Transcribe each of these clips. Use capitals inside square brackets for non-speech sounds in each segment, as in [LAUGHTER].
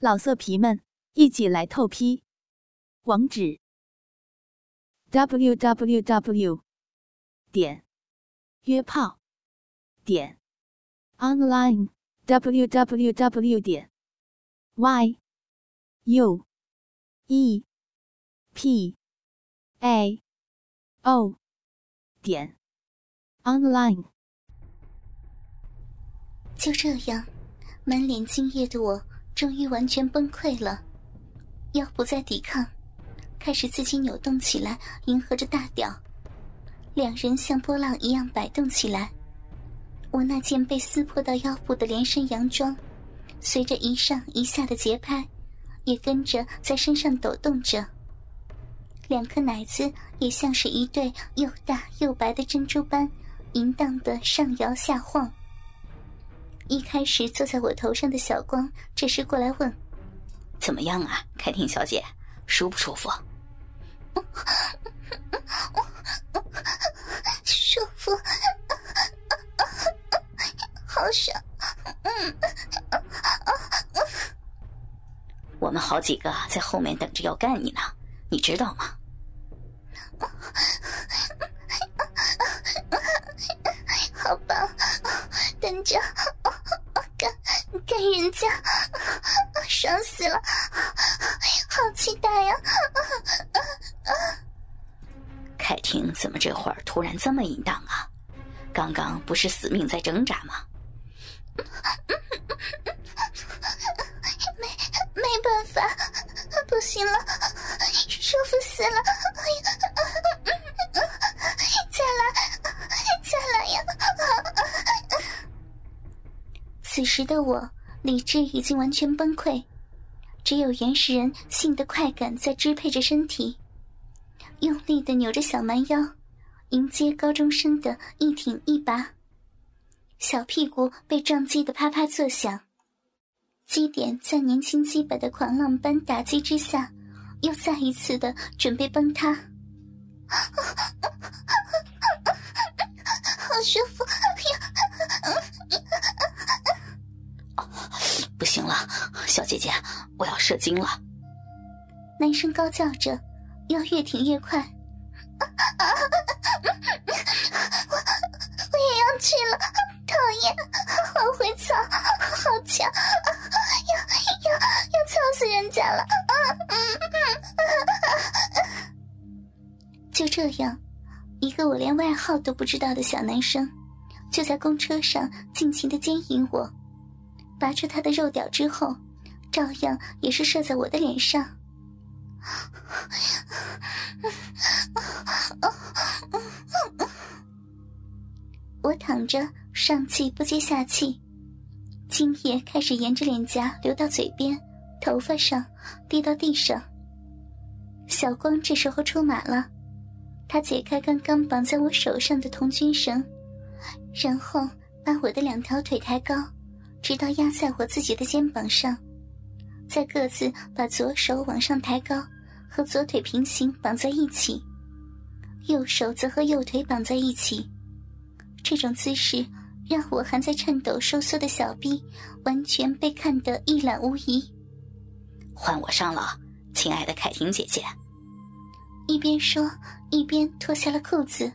老色皮们，一起来透批！网址：w w w 点约炮点 online w w w 点 y u e p a o 点 online。就这样，满脸惊艳的我。终于完全崩溃了，腰不再抵抗，开始自己扭动起来，迎合着大屌。两人像波浪一样摆动起来。我那件被撕破到腰部的连身洋装，随着一上一下的节拍，也跟着在身上抖动着。两颗奶子也像是一对又大又白的珍珠般，淫荡的上摇下晃。一开始坐在我头上的小光，这时过来问：“怎么样啊，凯婷小姐，舒不舒服？”“舒服，好爽。”“我们好几个在后面等着要干你呢，你知道吗？”“好吧，等着。”人家爽死了，好期待呀！凯婷怎么这会儿突然这么淫荡啊？刚刚不是死命在挣扎吗？没没办法，不行了，舒服死了！哎呀，再来，再来呀！此时的我。理智已经完全崩溃，只有原始人性的快感在支配着身体，用力的扭着小蛮腰，迎接高中生的一挺一拔。小屁股被撞击的啪啪作响，基点在年轻基本的狂浪般打击之下，又再一次的准备崩塌。[LAUGHS] 好舒服！不行了，小姐姐，我要射精了！男生高叫着，要越挺越快。我我也要去了，讨厌，好会操，好强，要要要操死人家了！就这样，一个我连外号都不知道的小男生，就在公车上尽情的奸淫我。拔出他的肉屌之后，照样也是射在我的脸上。我躺着，上气不接下气，精液开始沿着脸颊流到嘴边、头发上，滴到地上。小光这时候出马了，他解开刚刚绑在我手上的童军绳，然后把我的两条腿抬高。直到压在我自己的肩膀上，再各自把左手往上抬高，和左腿平行绑在一起，右手则和右腿绑在一起。这种姿势让我还在颤抖收缩的小臂完全被看得一览无遗。换我上了，亲爱的凯婷姐姐。一边说一边脱下了裤子。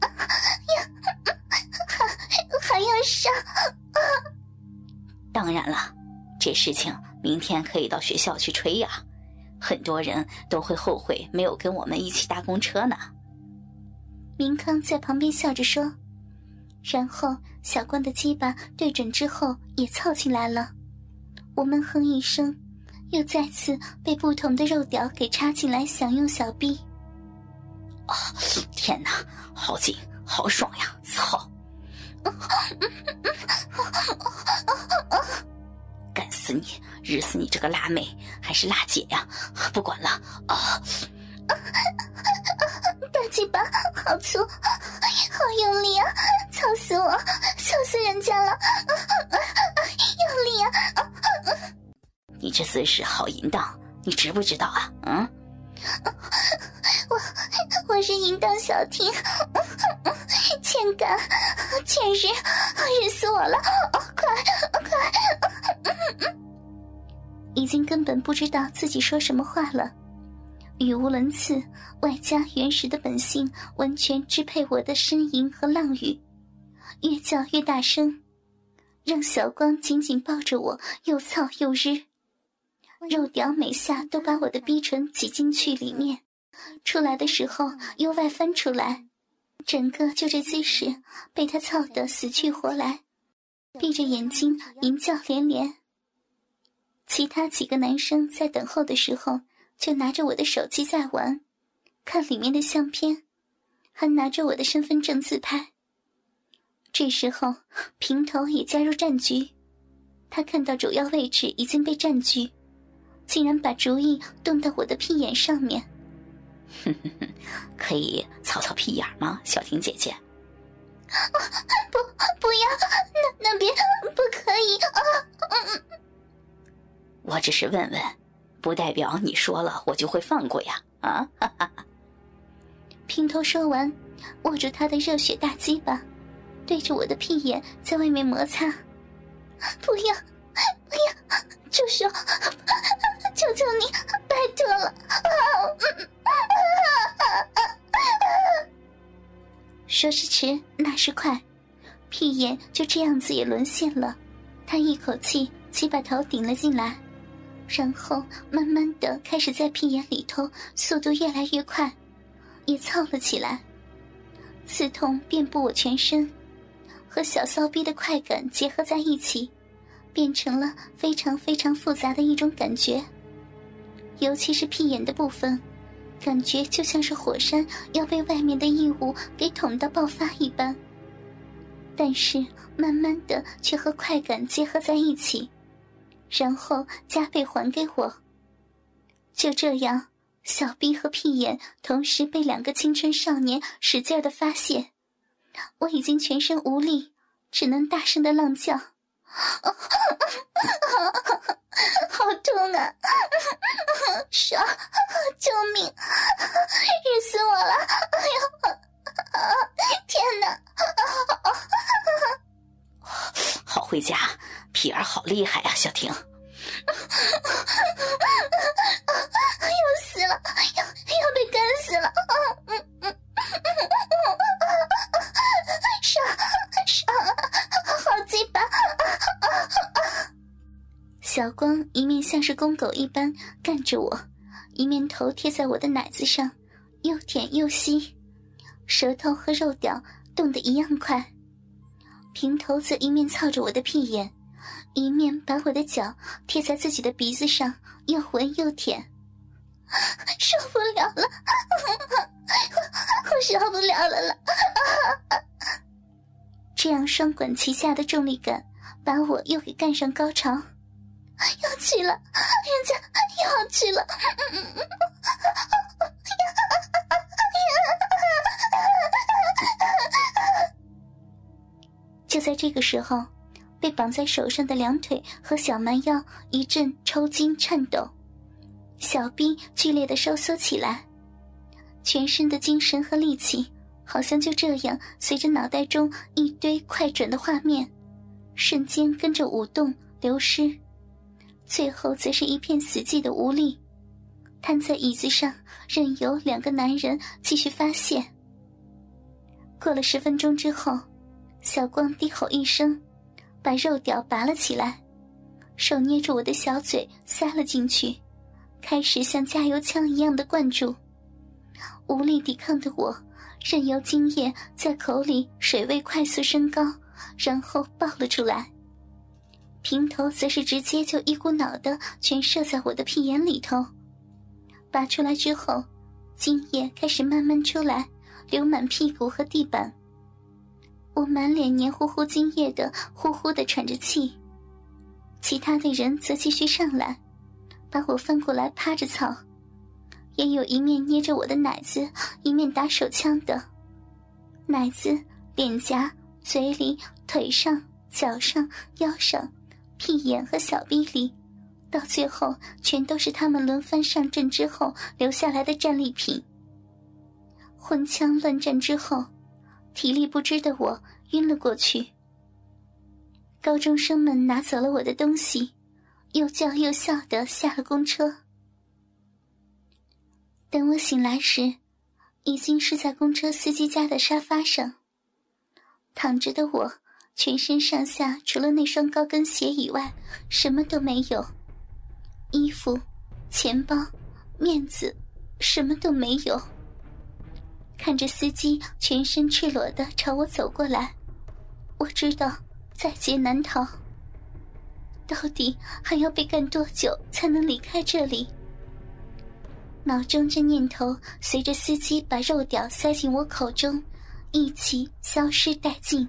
啊 [LAUGHS] 呀，[LAUGHS] 还还要上。当然了，这事情明天可以到学校去吹呀，很多人都会后悔没有跟我们一起搭公车呢。明康在旁边笑着说，然后小关的鸡巴对准之后也凑进来了，我闷哼一声，又再次被不同的肉屌给插进来享用小臂。啊，天哪，好紧，好爽呀！操！[LAUGHS] 死你！日死你这个辣妹还是辣姐呀！不管了啊！大鸡巴好粗，好用力啊！操死我！操死人家了！用力啊！你这姿势好淫荡，你知不知道啊？嗯？我我是淫荡小婷。欠干，欠日，日死我了！快快！已经根本不知道自己说什么话了，语无伦次，外加原始的本性完全支配我的呻吟和浪语，越叫越大声，让小光紧紧抱着我，又操又日，肉屌每下都把我的逼唇挤进去里面，出来的时候又外翻出来，整个就这姿势被他操得死去活来，闭着眼睛淫叫连连。其他几个男生在等候的时候，就拿着我的手机在玩，看里面的相片，还拿着我的身份证自拍。这时候，平头也加入战局，他看到主要位置已经被占据，竟然把主意动到我的屁眼上面。哼哼哼，可以操操屁眼吗，小婷姐姐？不，不要，那那边不可以啊！嗯嗯。我只是问问，不代表你说了我就会放过呀！啊！哈哈哈。平头说完，握住他的热血大鸡巴，对着我的屁眼在外面摩擦。不要，不要，住手！求求你，拜托了！说时迟，那时快，屁眼就这样子也沦陷了。他一口气气把头顶了进来。然后慢慢的开始在屁眼里头，速度越来越快，也操了起来。刺痛遍布我全身，和小骚逼的快感结合在一起，变成了非常非常复杂的一种感觉。尤其是屁眼的部分，感觉就像是火山要被外面的异物给捅到爆发一般。但是慢慢的却和快感结合在一起。然后加倍还给我。就这样，小臂和屁眼同时被两个青春少年使劲的发泄，我已经全身无力，只能大声的浪叫：“ [LAUGHS] 好痛啊！[LAUGHS] 爽！[LAUGHS] 救命！小光一面像是公狗一般干着我，一面头贴在我的奶子上，又舔又吸，舌头和肉屌动得一样快。平头则一面操着我的屁眼。一面把我的脚贴在自己的鼻子上，又闻又舔，受不了了，[LAUGHS] 我受不了了了！这样双管齐下的重力感，把我又给干上高潮，要去了，人家要去了！就在这个时候。被绑在手上的两腿和小蛮腰一阵抽筋颤抖，小臂剧烈的收缩起来，全身的精神和力气好像就这样随着脑袋中一堆快准的画面，瞬间跟着舞动流失，最后则是一片死寂的无力，瘫在椅子上，任由两个男人继续发泄。过了十分钟之后，小光低吼一声。把肉屌拔了起来，手捏住我的小嘴塞了进去，开始像加油枪一样的灌注。无力抵抗的我，任由精液在口里水位快速升高，然后爆了出来。平头则是直接就一股脑的全射在我的屁眼里头。拔出来之后，精液开始慢慢出来，流满屁股和地板。我满脸黏糊糊精液的，呼呼的喘着气。其他的人则继续上来，把我翻过来趴着操，也有一面捏着我的奶子，一面打手枪的。奶子、脸颊、嘴里、腿上、脚上、腰上、屁眼和小臂里，到最后全都是他们轮番上阵之后留下来的战利品。混枪乱战之后。体力不支的我晕了过去。高中生们拿走了我的东西，又叫又笑的下了公车。等我醒来时，已经是在公车司机家的沙发上。躺着的我，全身上下除了那双高跟鞋以外，什么都没有，衣服、钱包、面子，什么都没有。看着司机全身赤裸的朝我走过来，我知道在劫难逃。到底还要被干多久才能离开这里？脑中这念头随着司机把肉屌塞进我口中，一起消失殆尽。